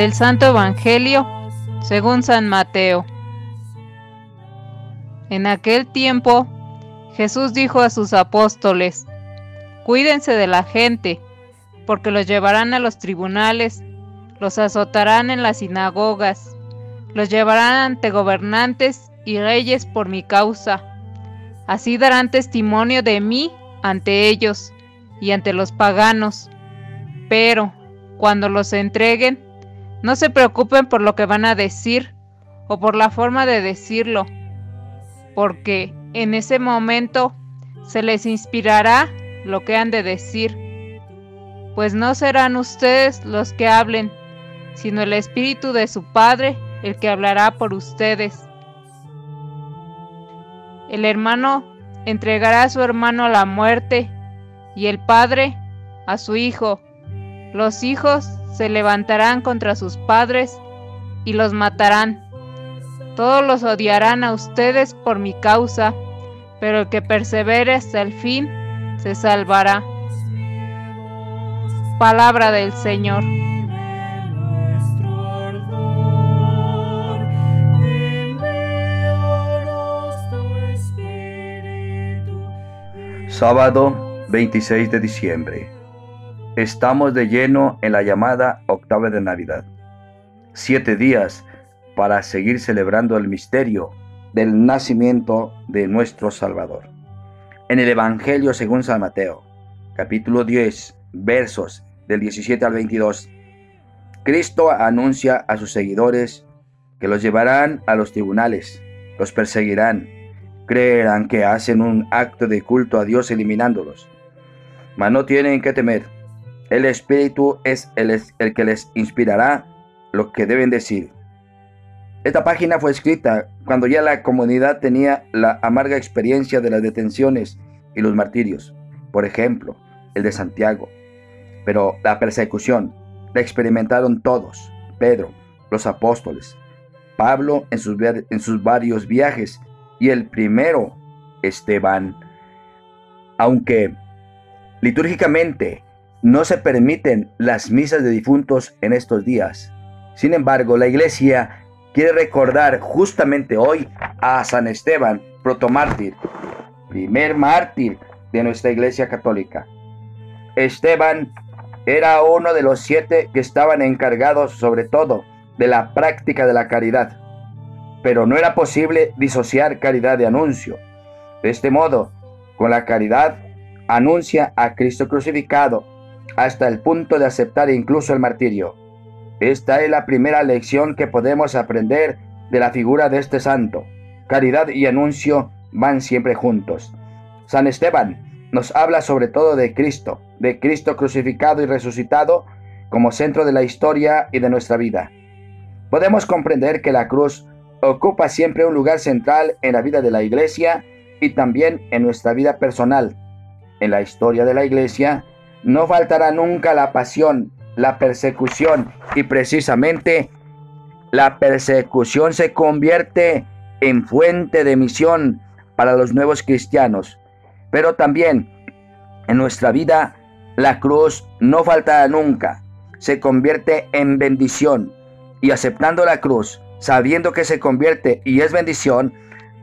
Del Santo Evangelio según San Mateo. En aquel tiempo Jesús dijo a sus apóstoles, Cuídense de la gente, porque los llevarán a los tribunales, los azotarán en las sinagogas, los llevarán ante gobernantes y reyes por mi causa. Así darán testimonio de mí ante ellos y ante los paganos. Pero, cuando los entreguen, no se preocupen por lo que van a decir o por la forma de decirlo, porque en ese momento se les inspirará lo que han de decir, pues no serán ustedes los que hablen, sino el Espíritu de su Padre el que hablará por ustedes. El hermano entregará a su hermano a la muerte y el padre a su hijo. Los hijos se levantarán contra sus padres y los matarán. Todos los odiarán a ustedes por mi causa, pero el que persevere hasta el fin se salvará. Palabra del Señor. Sábado 26 de diciembre. Estamos de lleno en la llamada octava de Navidad. Siete días para seguir celebrando el misterio del nacimiento de nuestro Salvador. En el Evangelio según San Mateo, capítulo 10, versos del 17 al 22, Cristo anuncia a sus seguidores que los llevarán a los tribunales, los perseguirán, creerán que hacen un acto de culto a Dios eliminándolos. Mas no tienen que temer. El Espíritu es el, que les inspirará lo que deben decir. Esta página fue escrita cuando ya la comunidad tenía la amarga experiencia de las detenciones y los martirios, por ejemplo, el de Santiago. Pero la persecución la experimentaron todos, Pedro, los apóstoles, Pablo en sus varios viajes y el primero, Esteban. Aunque litúrgicamente no se permiten las misas de difuntos en estos días, sin embargo la iglesia quiere recordar justamente hoy a San Esteban, protomártir, primer mártir de nuestra iglesia católica. Esteban era uno de los siete que estaban encargados sobre todo de la práctica de la caridad pero no era posible disociar caridad de anuncio. De este modo, con la caridad anuncia a Cristo crucificado hasta el punto de aceptar incluso el martirio. Esta es la primera lección que podemos aprender de la figura de este santo. Caridad y anuncio van siempre juntos. San Esteban nos habla sobre todo de Cristo, de Cristo crucificado y resucitado como centro de la historia y de nuestra vida. Podemos comprender que la cruz ocupa siempre un lugar central en la vida de la iglesia y también en nuestra vida personal. En la historia de la iglesia no faltará nunca la pasión, la persecución y precisamente la persecución se convierte en fuente de misión para los nuevos cristianos. Pero también en nuestra vida la cruz no faltará nunca, se convierte en bendición y aceptando la cruz sabiendo que se convierte y es bendición,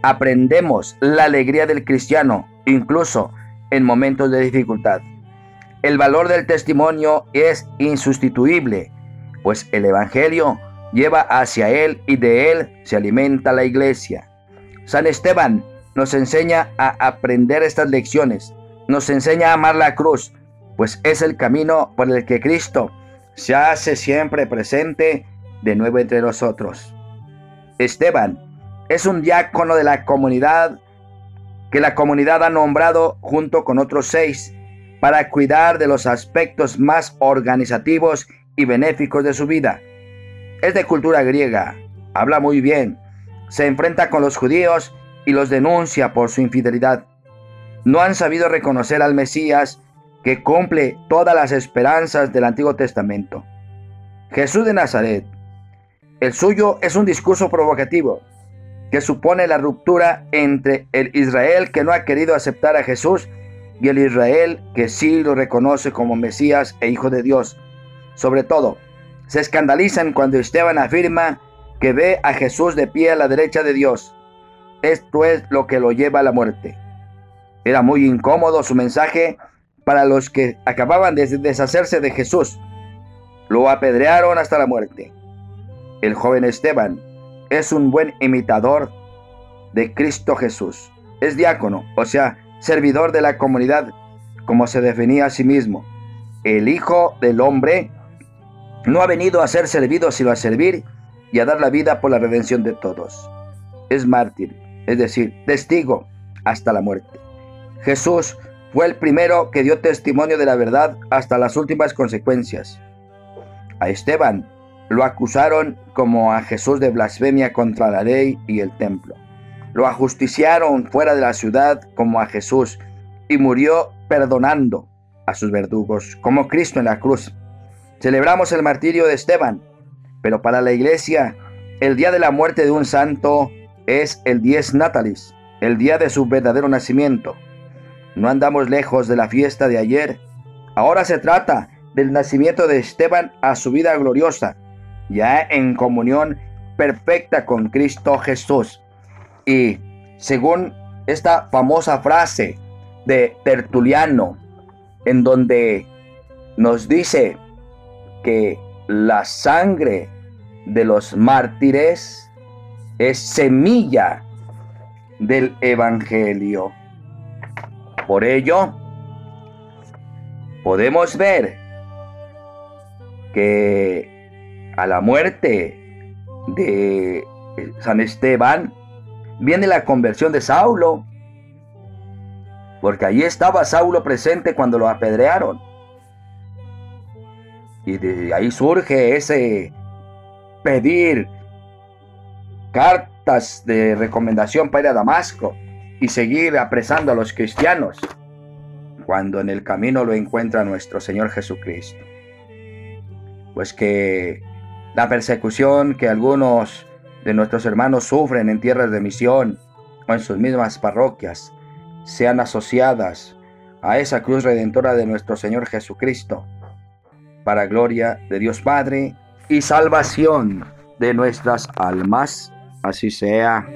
aprendemos la alegría del cristiano, incluso en momentos de dificultad. El valor del testimonio es insustituible, pues el Evangelio lleva hacia él y de él se alimenta la iglesia. San Esteban nos enseña a aprender estas lecciones, nos enseña a amar la cruz, pues es el camino por el que Cristo se hace siempre presente de nuevo entre nosotros. Esteban es un diácono de la comunidad que la comunidad ha nombrado junto con otros seis para cuidar de los aspectos más organizativos y benéficos de su vida. Es de cultura griega, habla muy bien, se enfrenta con los judíos y los denuncia por su infidelidad. No han sabido reconocer al Mesías que cumple todas las esperanzas del Antiguo Testamento. Jesús de Nazaret el suyo es un discurso provocativo que supone la ruptura entre el Israel que no ha querido aceptar a Jesús y el Israel que sí lo reconoce como Mesías e Hijo de Dios. Sobre todo, se escandalizan cuando Esteban afirma que ve a Jesús de pie a la derecha de Dios. Esto es lo que lo lleva a la muerte. Era muy incómodo su mensaje para los que acababan de deshacerse de Jesús. Lo apedrearon hasta la muerte. El joven Esteban es un buen imitador de Cristo Jesús. Es diácono, o sea, servidor de la comunidad, como se definía a sí mismo. El Hijo del Hombre no ha venido a ser servido, sino a servir y a dar la vida por la redención de todos. Es mártir, es decir, testigo hasta la muerte. Jesús fue el primero que dio testimonio de la verdad hasta las últimas consecuencias. A Esteban lo acusaron como a Jesús de blasfemia contra la ley y el templo. Lo ajusticiaron fuera de la ciudad como a Jesús y murió perdonando a sus verdugos, como Cristo en la cruz. Celebramos el martirio de Esteban, pero para la iglesia el día de la muerte de un santo es el dies natalis, el día de su verdadero nacimiento. No andamos lejos de la fiesta de ayer. Ahora se trata del nacimiento de Esteban a su vida gloriosa, ya en comunión perfecta con Cristo Jesús. Y según esta famosa frase de Tertuliano, en donde nos dice que la sangre de los mártires es semilla del Evangelio. Por ello, podemos ver que a la muerte de San Esteban viene la conversión de Saulo, porque allí estaba Saulo presente cuando lo apedrearon. Y de ahí surge ese pedir cartas de recomendación para ir a Damasco y seguir apresando a los cristianos cuando en el camino lo encuentra nuestro Señor Jesucristo. Pues que la persecución que algunos de nuestros hermanos sufren en tierras de misión o en sus mismas parroquias sean asociadas a esa cruz redentora de nuestro Señor Jesucristo, para gloria de Dios Padre y salvación de nuestras almas. Así sea.